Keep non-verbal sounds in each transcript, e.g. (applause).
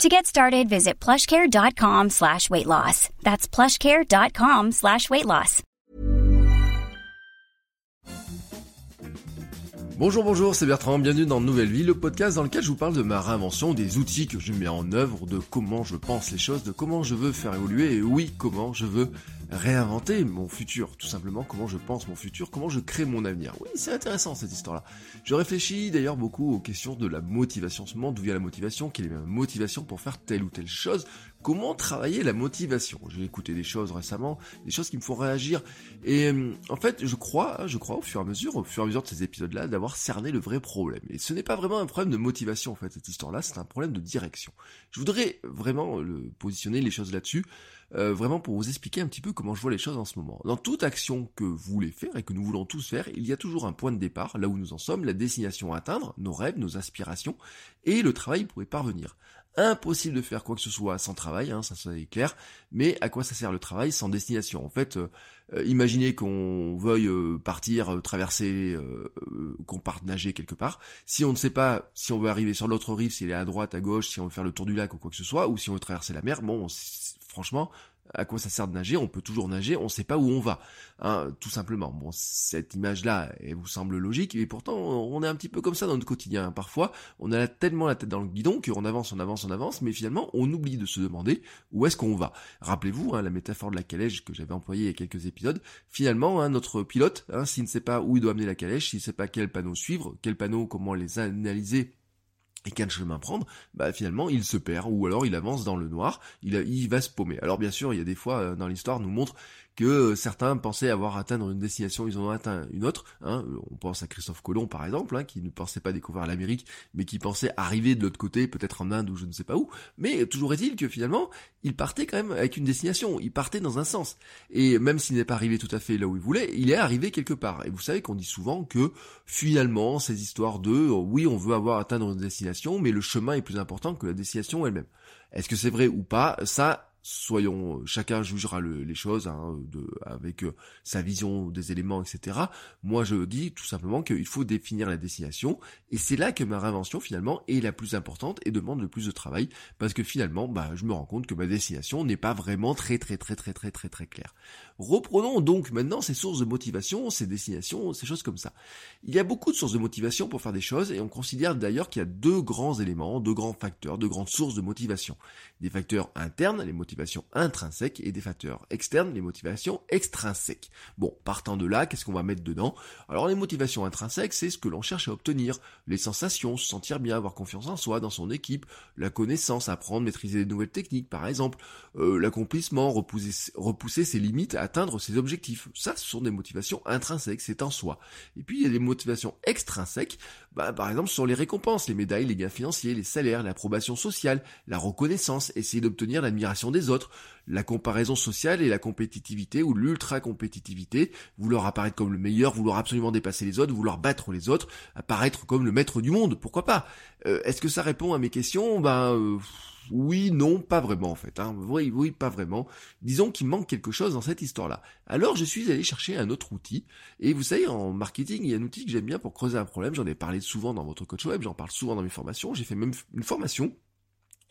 To get started, visit plushcare.com slash weight loss. That's plushcare.com slash weight loss. Bonjour, bonjour, c'est Bertrand, bienvenue dans Nouvelle Vie, le podcast dans lequel je vous parle de ma réinvention, des outils que je mets en œuvre, de comment je pense les choses, de comment je veux faire évoluer, et oui, comment je veux réinventer mon futur, tout simplement, comment je pense mon futur, comment je crée mon avenir. Oui, c'est intéressant cette histoire-là. Je réfléchis d'ailleurs beaucoup aux questions de la motivation, ce moment d'où vient la motivation, quelle est ma motivation pour faire telle ou telle chose, comment travailler la motivation. J'ai écouté des choses récemment, des choses qui me font réagir, et euh, en fait, je crois, hein, je crois au fur et à mesure, au fur et à mesure de ces épisodes-là, d'avoir cerné le vrai problème. Et ce n'est pas vraiment un problème de motivation, en fait, cette histoire-là, c'est un problème de direction. Je voudrais vraiment le positionner les choses là-dessus, euh, vraiment pour vous expliquer un petit peu comment je vois les choses en ce moment. Dans toute action que vous voulez faire et que nous voulons tous faire, il y a toujours un point de départ, là où nous en sommes, la destination à atteindre, nos rêves, nos aspirations, et le travail pour y parvenir. Impossible de faire quoi que ce soit sans travail, hein, ça c'est clair, mais à quoi ça sert le travail sans destination? En fait, euh, euh, imaginez qu'on veuille partir, traverser, qu'on parte nager quelque part. Si on ne sait pas si on veut arriver sur l'autre rive, s'il est à droite, à gauche, si on veut faire le tour du lac ou quoi que ce soit, ou si on veut traverser la mer, bon, franchement, à quoi ça sert de nager? On peut toujours nager, on ne sait pas où on va, hein, tout simplement. Bon, cette image-là, elle vous semble logique, et pourtant, on est un petit peu comme ça dans notre quotidien. Parfois, on a tellement la tête dans le guidon qu'on avance, on avance, on avance, mais finalement, on oublie de se demander où est-ce qu'on va. Rappelez-vous, hein, la métaphore de la calèche que j'avais employée il y a quelques épisodes. Finalement, hein, notre pilote, s'il ne sait pas où il doit amener la calèche, s'il ne sait pas quel panneau suivre, quel panneau, comment les analyser et quel chemin prendre, bah finalement il se perd ou alors il avance dans le noir, il, il va se paumer. Alors bien sûr, il y a des fois euh, dans l'histoire nous montre que euh, certains pensaient avoir atteint une destination, ils en ont atteint une autre. Hein. On pense à Christophe Colomb par exemple, hein, qui ne pensait pas découvrir l'Amérique, mais qui pensait arriver de l'autre côté, peut-être en Inde ou je ne sais pas où. Mais toujours est-il que finalement, il partait quand même avec une destination, il partait dans un sens. Et même s'il n'est pas arrivé tout à fait là où il voulait, il est arrivé quelque part. Et vous savez qu'on dit souvent que finalement, ces histoires de euh, oui, on veut avoir atteint notre destination, mais le chemin est plus important que la destination elle-même. Est-ce que c'est vrai ou pas? Ça, soyons, euh, chacun jugera les choses hein, avec euh, sa vision des éléments, etc. Moi, je dis tout simplement qu'il faut définir la destination, et c'est là que ma réinvention finalement est la plus importante et demande le plus de travail, parce que finalement, bah, je me rends compte que ma destination n'est pas vraiment très très très très très très très claire. Reprenons donc maintenant ces sources de motivation, ces destinations, ces choses comme ça. Il y a beaucoup de sources de motivation pour faire des choses, et on considère d'ailleurs qu'il y a deux grands éléments, deux grands facteurs, deux grandes sources de motivation. Des facteurs internes, les motivations motivations intrinsèques et des facteurs externes, les motivations extrinsèques. Bon, partant de là, qu'est-ce qu'on va mettre dedans? Alors les motivations intrinsèques, c'est ce que l'on cherche à obtenir, les sensations, se sentir bien, avoir confiance en soi, dans son équipe, la connaissance, apprendre, maîtriser des nouvelles techniques par exemple, euh, l'accomplissement, repousser, repousser ses limites, atteindre ses objectifs. Ça, ce sont des motivations intrinsèques, c'est en soi. Et puis il y a des motivations extrinsèques, bah, par exemple sur les récompenses, les médailles, les gains financiers, les salaires, l'approbation sociale, la reconnaissance, essayer d'obtenir l'admiration des autres, la comparaison sociale et la compétitivité ou l'ultra-compétitivité, vouloir apparaître comme le meilleur, vouloir absolument dépasser les autres, vouloir battre les autres, apparaître comme le maître du monde, pourquoi pas? Euh, Est-ce que ça répond à mes questions? Ben euh, oui, non, pas vraiment en fait. Hein. Oui, oui, pas vraiment. Disons qu'il manque quelque chose dans cette histoire-là. Alors je suis allé chercher un autre outil. Et vous savez, en marketing, il y a un outil que j'aime bien pour creuser un problème. J'en ai parlé souvent dans votre coach web, j'en parle souvent dans mes formations. J'ai fait même une formation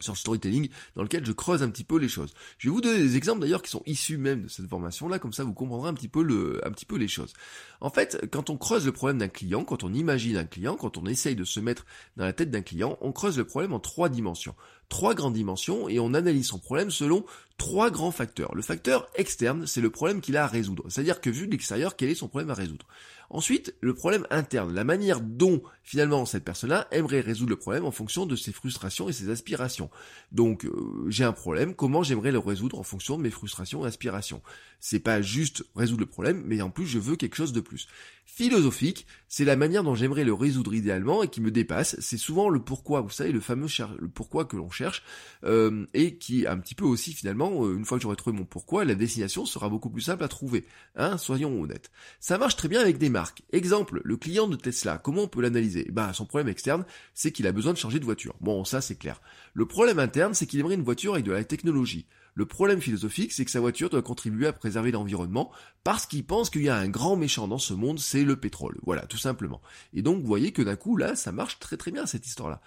sur storytelling dans lequel je creuse un petit peu les choses. Je vais vous donner des exemples d'ailleurs qui sont issus même de cette formation là, comme ça vous comprendrez un petit peu le, un petit peu les choses. En fait, quand on creuse le problème d'un client, quand on imagine un client, quand on essaye de se mettre dans la tête d'un client, on creuse le problème en trois dimensions. Trois grandes dimensions et on analyse son problème selon trois grands facteurs. Le facteur externe, c'est le problème qu'il a à résoudre. C'est-à-dire que vu de l'extérieur, quel est son problème à résoudre? Ensuite, le problème interne, la manière dont finalement cette personne-là aimerait résoudre le problème en fonction de ses frustrations et ses aspirations. Donc euh, j'ai un problème, comment j'aimerais le résoudre en fonction de mes frustrations et aspirations? C'est pas juste résoudre le problème, mais en plus je veux quelque chose de plus. Philosophique, c'est la manière dont j'aimerais le résoudre idéalement et qui me dépasse. C'est souvent le pourquoi, vous savez, le fameux pourquoi que l'on cherche euh, et qui un petit peu aussi finalement, euh, une fois que j'aurai trouvé mon pourquoi, la destination sera beaucoup plus simple à trouver. Hein, soyons honnêtes. Ça marche très bien avec des marques. Exemple, le client de Tesla, comment on peut l'analyser? Bah, son problème externe, c'est qu'il a besoin de changer de voiture. Bon, ça c'est clair. Le problème interne, c'est qu'il aimerait une voiture avec de la technologie. Le problème philosophique, c'est que sa voiture doit contribuer à préserver l'environnement parce qu'il pense qu'il y a un grand méchant dans ce monde, c'est le pétrole. Voilà, tout simplement. Et donc, vous voyez que d'un coup, là, ça marche très très bien cette histoire-là.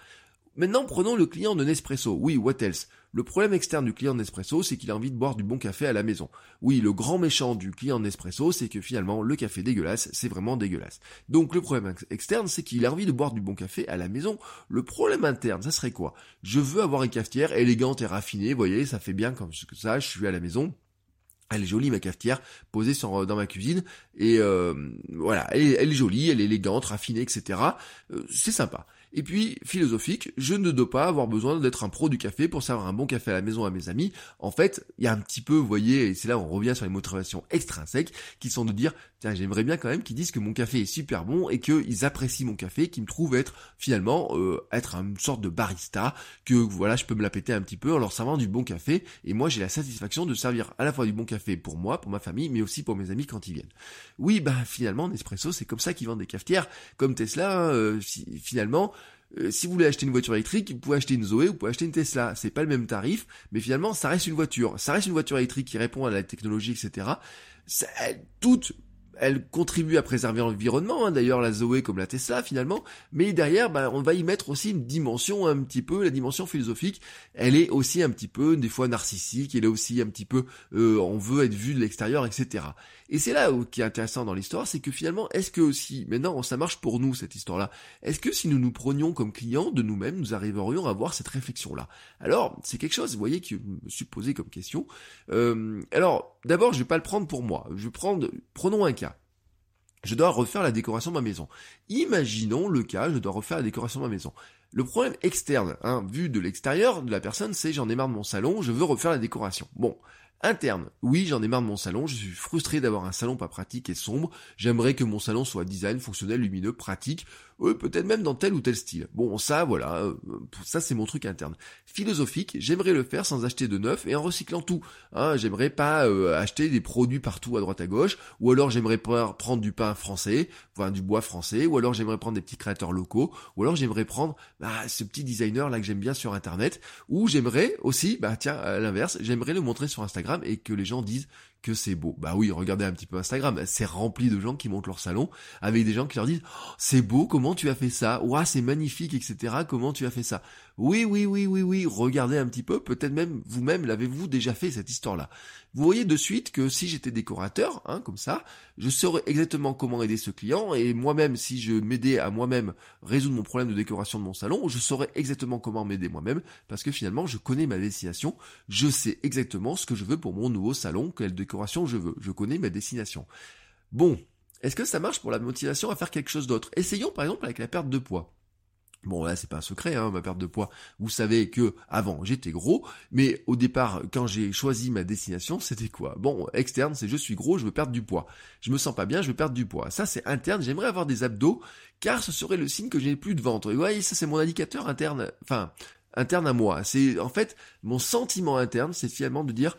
Maintenant, prenons le client de Nespresso. Oui, what else? Le problème externe du client Nespresso, c'est qu'il a envie de boire du bon café à la maison. Oui, le grand méchant du client Nespresso, c'est que finalement, le café dégueulasse, c'est vraiment dégueulasse. Donc le problème externe, c'est qu'il a envie de boire du bon café à la maison. Le problème interne, ça serait quoi? Je veux avoir une cafetière élégante et raffinée, vous voyez, ça fait bien comme ça, je suis à la maison. Elle est jolie ma cafetière, posée dans ma cuisine, et euh, voilà, elle, elle, est jolie, elle est élégante, raffinée, etc. Euh, c'est sympa. Et puis, philosophique, je ne dois pas avoir besoin d'être un pro du café pour servir un bon café à la maison à mes amis. En fait, il y a un petit peu, vous voyez, et c'est là où on revient sur les motivations extrinsèques, qui sont de dire, tiens, j'aimerais bien quand même qu'ils disent que mon café est super bon et qu'ils apprécient mon café, qu'ils me trouvent être finalement euh, être une sorte de barista, que voilà, je peux me la péter un petit peu en leur servant du bon café. Et moi, j'ai la satisfaction de servir à la fois du bon café pour moi, pour ma famille, mais aussi pour mes amis quand ils viennent. Oui, bah finalement, Nespresso, c'est comme ça qu'ils vendent des cafetières, comme Tesla, euh, finalement. Euh, si vous voulez acheter une voiture électrique, vous pouvez acheter une Zoé, vous pouvez acheter une Tesla. C'est pas le même tarif, mais finalement, ça reste une voiture. Ça reste une voiture électrique qui répond à la technologie, etc. Ça, elle contribue à préserver l'environnement, hein, d'ailleurs la Zoé comme la Tesla finalement, mais derrière bah, on va y mettre aussi une dimension un petit peu, la dimension philosophique, elle est aussi un petit peu des fois narcissique, elle est aussi un petit peu euh, on veut être vu de l'extérieur, etc. Et c'est là où, qui est intéressant dans l'histoire, c'est que finalement, est-ce que aussi, maintenant ça marche pour nous cette histoire-là, est-ce que si nous nous prenions comme clients de nous-mêmes, nous arriverions à avoir cette réflexion-là? Alors, c'est quelque chose, vous voyez, je me suis posé comme question. Euh, alors, d'abord, je vais pas le prendre pour moi, je vais prendre, prenons un cas je dois refaire la décoration de ma maison. Imaginons le cas, je dois refaire la décoration de ma maison. Le problème externe, hein, vu de l'extérieur de la personne, c'est j'en ai marre de mon salon, je veux refaire la décoration. Bon, Interne. Oui, j'en ai marre de mon salon, je suis frustré d'avoir un salon pas pratique et sombre. J'aimerais que mon salon soit design, fonctionnel, lumineux, pratique, peut-être même dans tel ou tel style. Bon, ça, voilà, euh, ça c'est mon truc interne. Philosophique, j'aimerais le faire sans acheter de neuf et en recyclant tout. Hein, j'aimerais pas euh, acheter des produits partout à droite à gauche, ou alors j'aimerais prendre du pain français, enfin du bois français, ou alors j'aimerais prendre des petits créateurs locaux, ou alors j'aimerais prendre bah, ce petit designer là que j'aime bien sur internet, ou j'aimerais aussi, bah tiens, à l'inverse, j'aimerais le montrer sur Instagram et que les gens disent que c'est beau. Bah oui, regardez un petit peu Instagram, c'est rempli de gens qui montent leur salon avec des gens qui leur disent oh, c'est beau, comment tu as fait ça? Ouah, c'est magnifique, etc. Comment tu as fait ça? Oui, oui, oui, oui, oui. Regardez un petit peu, peut-être même vous-même l'avez-vous déjà fait cette histoire-là? Vous voyez de suite que si j'étais décorateur, hein, comme ça, je saurais exactement comment aider ce client et moi-même, si je m'aidais à moi-même résoudre mon problème de décoration de mon salon, je saurais exactement comment m'aider moi-même parce que finalement, je connais ma destination, je sais exactement ce que je veux pour mon nouveau salon, quelle décoration je veux, je connais ma destination. Bon, est-ce que ça marche pour la motivation à faire quelque chose d'autre? Essayons par exemple avec la perte de poids. Bon là c'est pas un secret hein, ma perte de poids. Vous savez que avant j'étais gros, mais au départ quand j'ai choisi ma destination c'était quoi? Bon externe c'est je suis gros, je veux perdre du poids. Je me sens pas bien, je veux perdre du poids. Ça c'est interne, j'aimerais avoir des abdos car ce serait le signe que j'ai plus de ventre. Et voyez ça c'est mon indicateur interne, enfin interne à moi. C'est en fait mon sentiment interne, c'est finalement de dire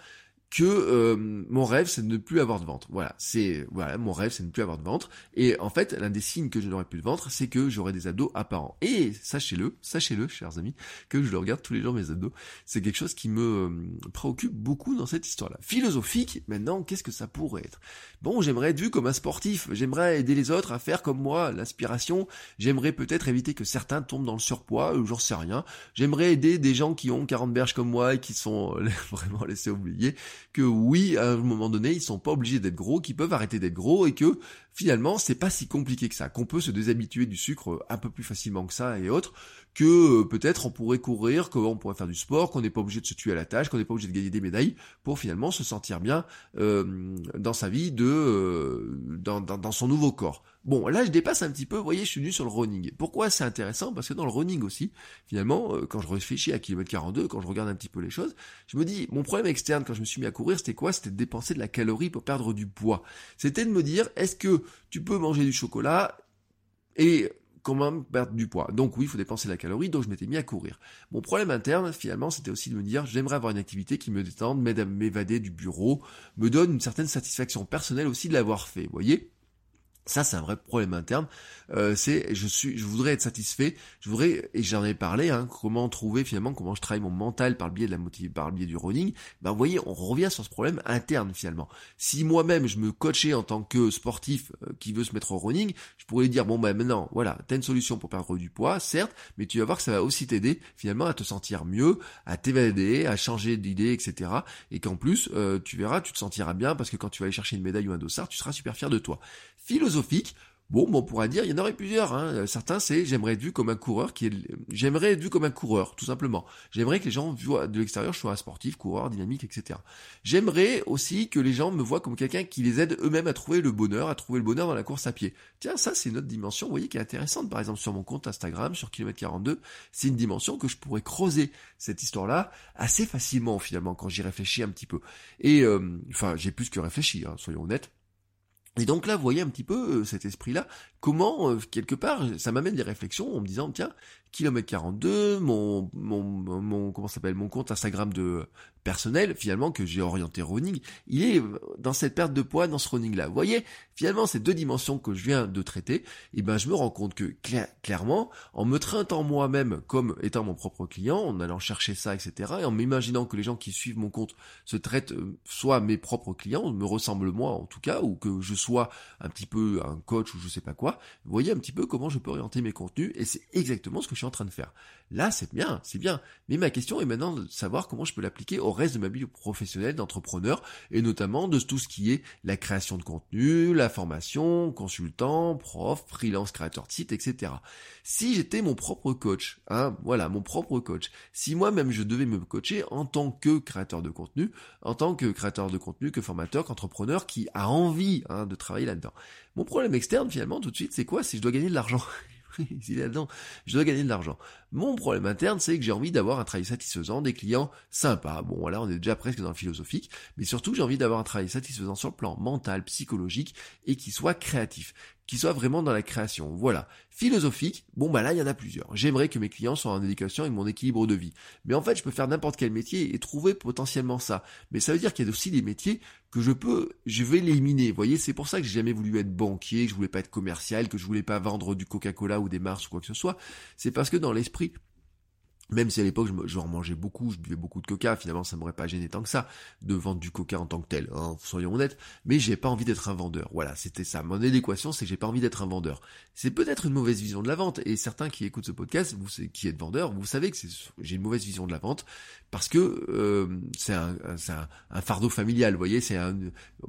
que euh, mon rêve c'est de ne plus avoir de ventre. Voilà, c'est voilà, mon rêve c'est de ne plus avoir de ventre et en fait, l'un des signes que je n'aurai plus de ventre, c'est que j'aurai des abdos apparents. Et sachez-le, sachez-le chers amis, que je le regarde tous les jours mes abdos, c'est quelque chose qui me euh, préoccupe beaucoup dans cette histoire-là. Philosophique, maintenant, qu'est-ce que ça pourrait être? Bon, j'aimerais être vu comme un sportif, j'aimerais aider les autres à faire comme moi, l'aspiration, j'aimerais peut-être éviter que certains tombent dans le surpoids, euh, j'en sais rien. J'aimerais aider des gens qui ont 40 berges comme moi et qui sont (laughs) vraiment laissés oublier que oui, à un moment donné, ils sont pas obligés d'être gros, qu'ils peuvent arrêter d'être gros et que finalement, c'est pas si compliqué que ça, qu'on peut se déshabituer du sucre un peu plus facilement que ça et autres, que euh, peut-être on pourrait courir, qu'on pourrait faire du sport, qu'on n'est pas obligé de se tuer à la tâche, qu'on n'est pas obligé de gagner des médailles pour finalement se sentir bien euh, dans sa vie, de euh, dans, dans, son nouveau corps. Bon, là je dépasse un petit peu, vous voyez, je suis venu sur le running. Pourquoi c'est intéressant? Parce que dans le running aussi, finalement, quand je réfléchis à kilomètre 42, quand je regarde un petit peu les choses, je me dis, mon problème externe quand je me suis mis à courir, c'était quoi? C'était de dépenser de la calorie pour perdre du poids. C'était de me dire, est-ce que tu peux manger du chocolat et comment perdre du poids. Donc oui, il faut dépenser la calorie, donc je m'étais mis à courir. Mon problème interne, finalement, c'était aussi de me dire, j'aimerais avoir une activité qui me détende, m'aide à m'évader du bureau, me donne une certaine satisfaction personnelle aussi de l'avoir fait, voyez? Ça, c'est un vrai problème interne. Euh, c'est, je suis, je voudrais être satisfait. Je voudrais, et j'en ai parlé, hein, comment trouver finalement comment je travaille mon mental par le biais de la motive, par le biais du running. Ben, vous voyez, on revient sur ce problème interne finalement. Si moi-même je me coachais en tant que sportif euh, qui veut se mettre au running, je pourrais dire bon ben maintenant, voilà, t'as une solution pour perdre du poids, certes, mais tu vas voir que ça va aussi t'aider finalement à te sentir mieux, à t'évader, à changer d'idée, etc. Et qu'en plus, euh, tu verras, tu te sentiras bien parce que quand tu vas aller chercher une médaille ou un dossard, tu seras super fier de toi Bon, on pourra dire, il y en aurait plusieurs. Hein. Certains, c'est j'aimerais être vu comme un coureur qui est, j'aimerais être vu comme un coureur, tout simplement. J'aimerais que les gens voient de l'extérieur, je sois un sportif, coureur, dynamique, etc. J'aimerais aussi que les gens me voient comme quelqu'un qui les aide eux-mêmes à trouver le bonheur, à trouver le bonheur dans la course à pied. Tiens, ça, c'est une autre dimension, vous voyez, qui est intéressante. Par exemple, sur mon compte Instagram, sur kilomètre 42, c'est une dimension que je pourrais creuser cette histoire-là assez facilement, finalement, quand j'y réfléchis un petit peu. Et, euh, enfin, j'ai plus que réfléchi, hein, soyons honnêtes. Et donc là, vous voyez un petit peu euh, cet esprit-là, comment, euh, quelque part, ça m'amène des réflexions en me disant, tiens, kilomètre 42, mon, mon, mon, comment s'appelle, mon compte Instagram de personnel, finalement, que j'ai orienté running, il est dans cette perte de poids, dans ce running-là. Vous voyez, finalement, ces deux dimensions que je viens de traiter, et eh ben, je me rends compte que, clairement, en me traitant moi-même comme étant mon propre client, en allant chercher ça, etc., et en m'imaginant que les gens qui suivent mon compte se traitent euh, soit mes propres clients, me ressemblent moi, en tout cas, ou que je sois un petit peu un coach ou je sais pas quoi, vous voyez un petit peu comment je peux orienter mes contenus, et c'est exactement ce que je suis en train de faire. Là, c'est bien, c'est bien. Mais ma question est maintenant de savoir comment je peux l'appliquer au reste de ma vie professionnelle d'entrepreneur, et notamment de tout ce qui est la création de contenu, la formation, consultant, prof, freelance, créateur de site, etc. Si j'étais mon propre coach, hein, voilà, mon propre coach, si moi-même je devais me coacher en tant que créateur de contenu, en tant que créateur de contenu, que formateur, qu'entrepreneur qui a envie hein, de travailler là-dedans. Mon problème externe, finalement, tout de suite, c'est quoi? C'est je dois gagner de l'argent. (laughs) il est là-dedans, je dois gagner de l'argent. Mon problème interne, c'est que j'ai envie d'avoir un travail satisfaisant, des clients sympas. Bon, voilà, on est déjà presque dans le philosophique, mais surtout, j'ai envie d'avoir un travail satisfaisant sur le plan mental, psychologique, et qui soit créatif qui soit vraiment dans la création. Voilà. Philosophique, bon bah là il y en a plusieurs. J'aimerais que mes clients soient en éducation avec mon équilibre de vie. Mais en fait je peux faire n'importe quel métier et trouver potentiellement ça. Mais ça veut dire qu'il y a aussi des métiers que je peux, je vais l'éliminer. Vous voyez, c'est pour ça que j'ai jamais voulu être banquier, que je voulais pas être commercial, que je voulais pas vendre du Coca-Cola ou des Mars ou quoi que ce soit. C'est parce que dans l'esprit week. Même si à l'époque je, mangeais beaucoup, je buvais beaucoup de coca, finalement ça m'aurait pas gêné tant que ça de vendre du coca en tant que tel, hein, soyons honnêtes, mais j'ai pas envie d'être un vendeur. Voilà, c'était ça. Mon équation, c'est que j'ai pas envie d'être un vendeur. C'est peut-être une mauvaise vision de la vente, et certains qui écoutent ce podcast, vous qui êtes vendeur, vous savez que j'ai une mauvaise vision de la vente, parce que euh, c'est un, un, fardeau familial, vous voyez, c'est un,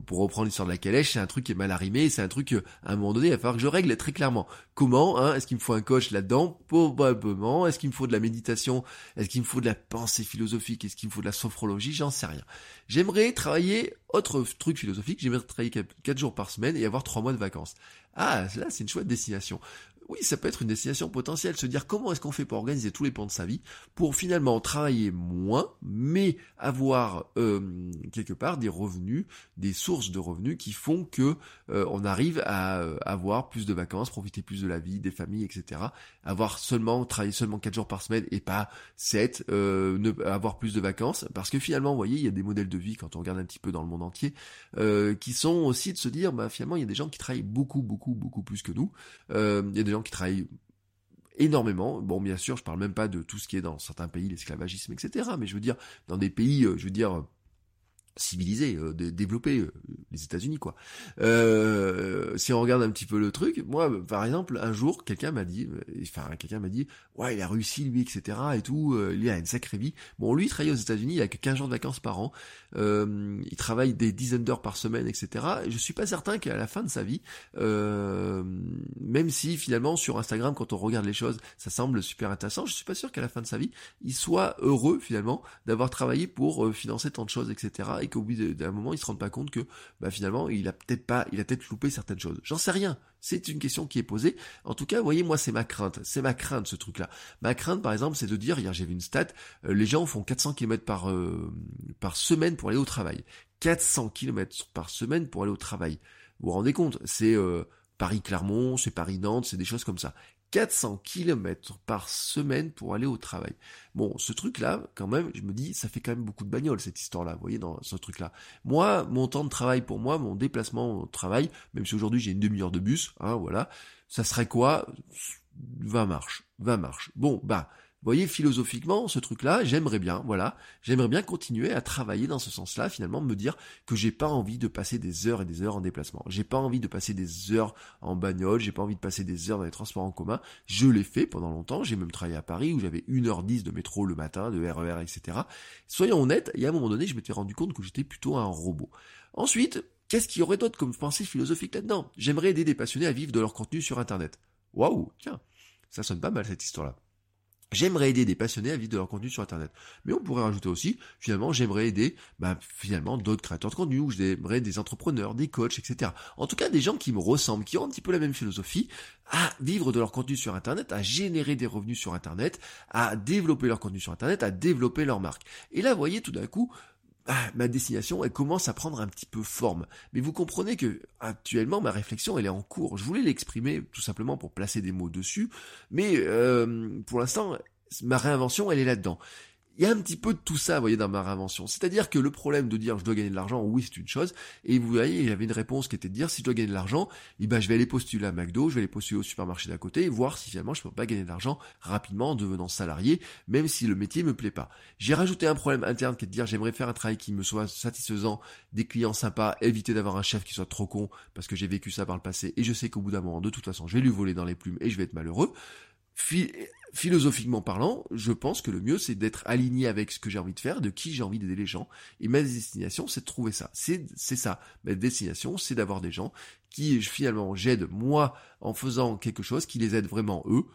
pour reprendre l'histoire de la calèche, c'est un truc qui est mal arrimé, c'est un truc, à un moment donné, il va falloir que je règle très clairement. Comment, hein, est-ce qu'il me faut un coach là-dedans? Probablement. Est-ce qu'il me faut de la méditation est-ce qu'il me faut de la pensée philosophique Est-ce qu'il me faut de la sophrologie J'en sais rien. J'aimerais travailler, autre truc philosophique, j'aimerais travailler 4 jours par semaine et avoir 3 mois de vacances. Ah, là, c'est une chouette destination oui, ça peut être une destination potentielle, se dire comment est-ce qu'on fait pour organiser tous les pans de sa vie, pour finalement travailler moins, mais avoir euh, quelque part des revenus, des sources de revenus qui font que euh, on arrive à euh, avoir plus de vacances, profiter plus de la vie, des familles, etc. Avoir seulement travailler seulement 4 jours par semaine et pas 7, ne, avoir plus de vacances, parce que finalement, vous voyez, il y a des modèles de vie quand on regarde un petit peu dans le monde entier, qui sont aussi de se dire, bah finalement, il y a des gens qui travaillent beaucoup, beaucoup, beaucoup plus que nous. il y a des qui travaillent énormément. Bon, bien sûr, je parle même pas de tout ce qui est dans certains pays, l'esclavagisme, etc. Mais je veux dire, dans des pays, euh, je veux dire, civilisé, euh, développé, euh, les États-Unis quoi. Euh, si on regarde un petit peu le truc, moi par exemple un jour quelqu'un m'a dit, enfin quelqu'un m'a dit, ouais il a réussi lui etc et tout, il a une sacrée vie. Bon lui il travaille aux États-Unis, il a que 15 jours de vacances par an, il travaille des dizaines d'heures par semaine etc. Et je suis pas certain qu'à la fin de sa vie, même si finalement sur Instagram quand on regarde les choses ça semble super intéressant, je suis pas sûr qu'à la fin de sa vie il soit heureux finalement d'avoir travaillé pour financer tant de choses etc et qu'au bout d'un moment, il se rende pas compte que bah, finalement, il a peut-être pas, il a peut-être loupé certaines choses. J'en sais rien. C'est une question qui est posée. En tout cas, voyez, moi, c'est ma crainte. C'est ma crainte, ce truc-là. Ma crainte, par exemple, c'est de dire, hier, j'ai vu une stat, euh, les gens font 400 km par, euh, par semaine pour aller au travail. 400 km par semaine pour aller au travail. Vous vous rendez compte? C'est... Euh, Paris-Clermont, c'est Paris-Nantes, c'est des choses comme ça. 400 km par semaine pour aller au travail. Bon, ce truc-là, quand même, je me dis, ça fait quand même beaucoup de bagnole, cette histoire-là, vous voyez, dans ce truc-là. Moi, mon temps de travail pour moi, mon déplacement au travail, même si aujourd'hui j'ai une demi-heure de bus, hein, voilà, ça serait quoi? 20 marches. 20 marches. Bon, bah, voyez, philosophiquement, ce truc-là, j'aimerais bien, voilà, j'aimerais bien continuer à travailler dans ce sens-là, finalement, me dire que j'ai pas envie de passer des heures et des heures en déplacement. J'ai pas envie de passer des heures en bagnole, j'ai pas envie de passer des heures dans les transports en commun. Je l'ai fait pendant longtemps, j'ai même travaillé à Paris où j'avais 1h10 de métro le matin, de RER, etc. Soyons honnêtes, il y a un moment donné, je m'étais rendu compte que j'étais plutôt un robot. Ensuite, qu'est-ce qu'il y aurait d'autre comme pensée philosophique là-dedans? J'aimerais aider des passionnés à vivre de leur contenu sur Internet. Waouh, tiens, ça sonne pas mal cette histoire-là. J'aimerais aider des passionnés à vivre de leur contenu sur Internet. Mais on pourrait rajouter aussi, finalement, j'aimerais aider, bah, finalement, d'autres créateurs de contenu, ou j'aimerais des entrepreneurs, des coachs, etc. En tout cas, des gens qui me ressemblent, qui ont un petit peu la même philosophie, à vivre de leur contenu sur Internet, à générer des revenus sur Internet, à développer leur contenu sur Internet, à développer leur marque. Et là, vous voyez, tout d'un coup, ah, ma destination, elle commence à prendre un petit peu forme. Mais vous comprenez que actuellement, ma réflexion, elle est en cours. Je voulais l'exprimer tout simplement pour placer des mots dessus, mais euh, pour l'instant, ma réinvention, elle est là-dedans il y a un petit peu de tout ça, vous voyez, dans ma réinvention. C'est-à-dire que le problème de dire je dois gagner de l'argent, oui, c'est une chose. Et vous voyez, il y avait une réponse qui était de dire si je dois gagner de l'argent, eh ben, je vais aller postuler à McDo, je vais aller postuler au supermarché d'à côté voir si finalement je peux pas gagner de l'argent rapidement en devenant salarié, même si le métier me plaît pas. J'ai rajouté un problème interne qui est de dire j'aimerais faire un travail qui me soit satisfaisant, des clients sympas, éviter d'avoir un chef qui soit trop con parce que j'ai vécu ça par le passé et je sais qu'au bout d'un moment, de toute façon, je vais lui voler dans les plumes et je vais être malheureux philosophiquement parlant, je pense que le mieux c'est d'être aligné avec ce que j'ai envie de faire, de qui j'ai envie d'aider les gens. Et ma destination, c'est de trouver ça. C'est, c'est ça. Ma destination, c'est d'avoir des gens qui finalement j'aide moi en faisant quelque chose qui les aide vraiment eux.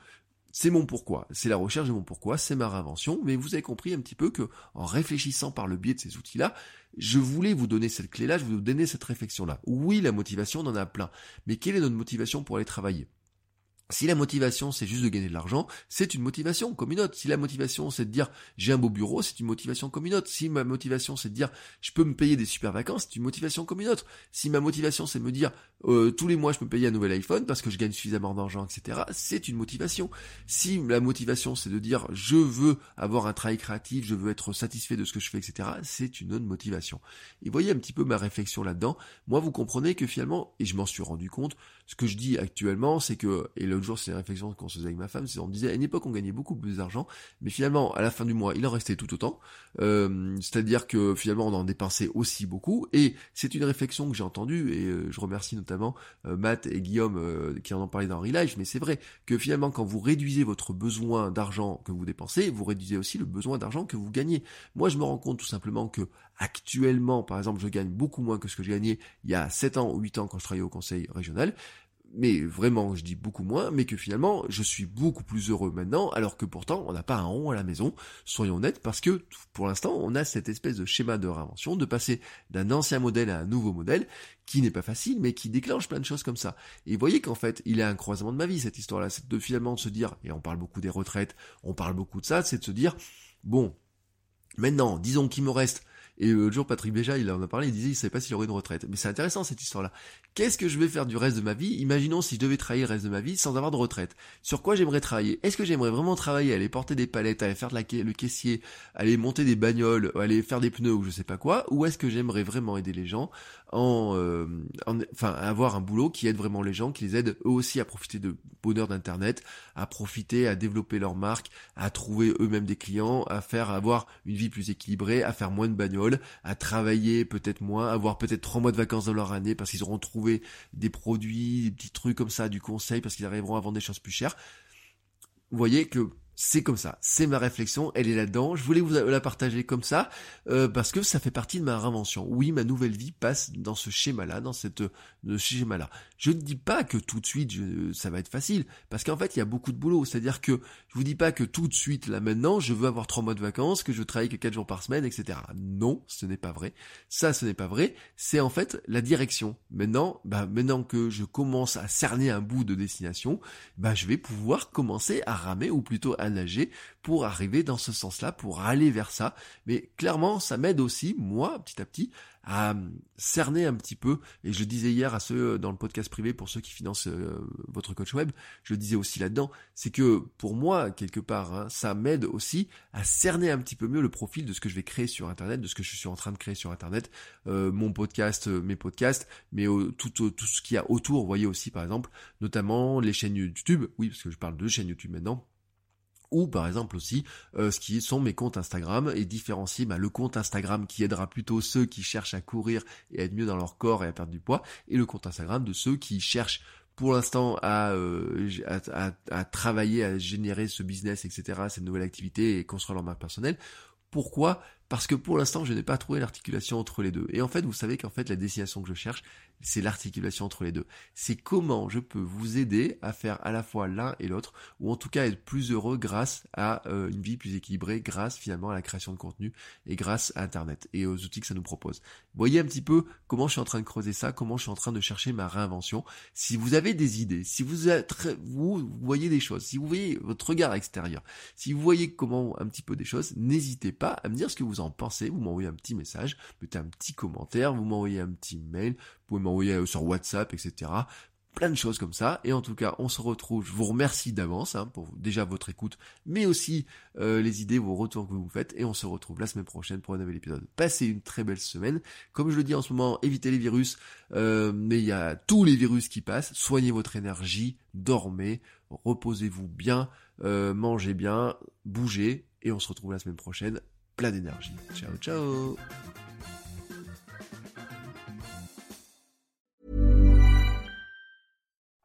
C'est mon pourquoi, c'est la recherche de mon pourquoi, c'est ma réinvention, mais vous avez compris un petit peu que en réfléchissant par le biais de ces outils-là, je voulais vous donner cette clé-là, je voulais vous donner cette réflexion-là. Oui, la motivation, on en a plein, mais quelle est notre motivation pour aller travailler? Si la motivation c'est juste de gagner de l'argent, c'est une motivation comme une autre. Si la motivation c'est de dire j'ai un beau bureau, c'est une motivation comme une autre. Si ma motivation c'est de dire je peux me payer des super vacances, c'est une motivation comme une autre. Si ma motivation c'est de me dire euh, tous les mois je peux payer un nouvel iPhone parce que je gagne suffisamment d'argent, etc. C'est une motivation. Si la motivation c'est de dire je veux avoir un travail créatif, je veux être satisfait de ce que je fais, etc. C'est une autre motivation. Et voyez un petit peu ma réflexion là-dedans. Moi vous comprenez que finalement, et je m'en suis rendu compte, ce que je dis actuellement, c'est que, et l'autre jour, c'est une réflexion qu'on se faisait avec ma femme, c'est on disait, à une époque, on gagnait beaucoup plus d'argent, mais finalement, à la fin du mois, il en restait tout autant. Euh, c'est-à-dire que finalement, on en dépensait aussi beaucoup, et c'est une réflexion que j'ai entendue, et euh, je remercie notamment euh, Matt et Guillaume qui en ont parlé dans Relive, mais c'est vrai que finalement, quand vous réduisez votre besoin d'argent que vous dépensez, vous réduisez aussi le besoin d'argent que vous gagnez. Moi, je me rends compte tout simplement que actuellement, par exemple, je gagne beaucoup moins que ce que je gagnais il y a 7 ans ou 8 ans quand je travaillais au conseil régional, mais vraiment, je dis beaucoup moins, mais que finalement, je suis beaucoup plus heureux maintenant, alors que pourtant, on n'a pas un rond à la maison, soyons honnêtes, parce que pour l'instant, on a cette espèce de schéma de réinvention, de passer d'un ancien modèle à un nouveau modèle, qui n'est pas facile, mais qui déclenche plein de choses comme ça. Et vous voyez qu'en fait, il y a un croisement de ma vie, cette histoire-là, c'est de finalement se dire, et on parle beaucoup des retraites, on parle beaucoup de ça, c'est de se dire, bon, maintenant, disons qu'il me reste et le jour, Patrick Béja, il en a parlé, il disait, il savait pas s'il aurait une retraite. Mais c'est intéressant, cette histoire-là. Qu'est-ce que je vais faire du reste de ma vie? Imaginons si je devais travailler le reste de ma vie sans avoir de retraite. Sur quoi j'aimerais travailler? Est-ce que j'aimerais vraiment travailler, aller porter des palettes, aller faire le caissier, aller monter des bagnoles, aller faire des pneus ou je sais pas quoi? Ou est-ce que j'aimerais vraiment aider les gens en, euh, enfin, avoir un boulot qui aide vraiment les gens, qui les aide eux aussi à profiter de bonheur d'internet, à profiter, à développer leur marque, à trouver eux-mêmes des clients, à faire avoir une vie plus équilibrée, à faire moins de bagnoles, à travailler peut-être moins, avoir peut-être trois mois de vacances dans leur année parce qu'ils auront trouvé des produits, des petits trucs comme ça, du conseil parce qu'ils arriveront à vendre des choses plus chères. Vous voyez que c'est comme ça, c'est ma réflexion, elle est là-dedans, je voulais vous la partager comme ça, euh, parce que ça fait partie de ma réinvention. Oui, ma nouvelle vie passe dans ce schéma-là, dans cette ce schéma-là. Je ne dis pas que tout de suite ça va être facile, parce qu'en fait il y a beaucoup de boulot, c'est-à-dire que je vous dis pas que tout de suite, là maintenant, je veux avoir trois mois de vacances, que je travaille que quatre jours par semaine, etc. Non, ce n'est pas vrai. Ça, ce n'est pas vrai, c'est en fait la direction. Maintenant, bah, maintenant que je commence à cerner un bout de destination, bah, je vais pouvoir commencer à ramer, ou plutôt à nager pour arriver dans ce sens-là, pour aller vers ça. Mais clairement, ça m'aide aussi, moi, petit à petit, à cerner un petit peu, et je le disais hier à ceux dans le podcast privé, pour ceux qui financent euh, votre coach web, je le disais aussi là-dedans, c'est que pour moi, quelque part, hein, ça m'aide aussi à cerner un petit peu mieux le profil de ce que je vais créer sur Internet, de ce que je suis en train de créer sur Internet, euh, mon podcast, euh, mes podcasts, mais tout, tout ce qu'il y a autour, vous voyez aussi par exemple, notamment les chaînes YouTube, oui, parce que je parle de chaînes YouTube maintenant, ou par exemple aussi euh, ce qui sont mes comptes Instagram et différencier bah, le compte Instagram qui aidera plutôt ceux qui cherchent à courir et à être mieux dans leur corps et à perdre du poids et le compte Instagram de ceux qui cherchent pour l'instant à, euh, à, à, travailler, à générer ce business, etc., cette nouvelle activité et construire leur marque personnelle. Pourquoi? Parce que pour l'instant, je n'ai pas trouvé l'articulation entre les deux. Et en fait, vous savez qu'en fait, la destination que je cherche, c'est l'articulation entre les deux. C'est comment je peux vous aider à faire à la fois l'un et l'autre, ou en tout cas être plus heureux grâce à euh, une vie plus équilibrée, grâce finalement à la création de contenu et grâce à Internet et aux outils que ça nous propose. Voyez un petit peu comment je suis en train de creuser ça, comment je suis en train de chercher ma réinvention. Si vous avez des idées, si vous, êtes, vous voyez des choses, si vous voyez votre regard extérieur, si vous voyez comment un petit peu des choses, n'hésitez pas à me dire ce que vous en pensez. Vous m'envoyez un petit message, mettez un petit commentaire, vous m'envoyez un petit mail, vous pouvez m'envoyer euh, sur WhatsApp, etc. Plein de choses comme ça. Et en tout cas, on se retrouve. Je vous remercie d'avance hein, pour déjà votre écoute, mais aussi euh, les idées, vos retours que vous faites. Et on se retrouve la semaine prochaine pour un nouvel épisode. Passez une très belle semaine. Comme je le dis en ce moment, évitez les virus. Euh, mais il y a tous les virus qui passent. Soignez votre énergie, dormez, reposez-vous bien, mangez bien, bougez. Et on se retrouve la semaine prochaine. Plein d'énergie. Ciao, ciao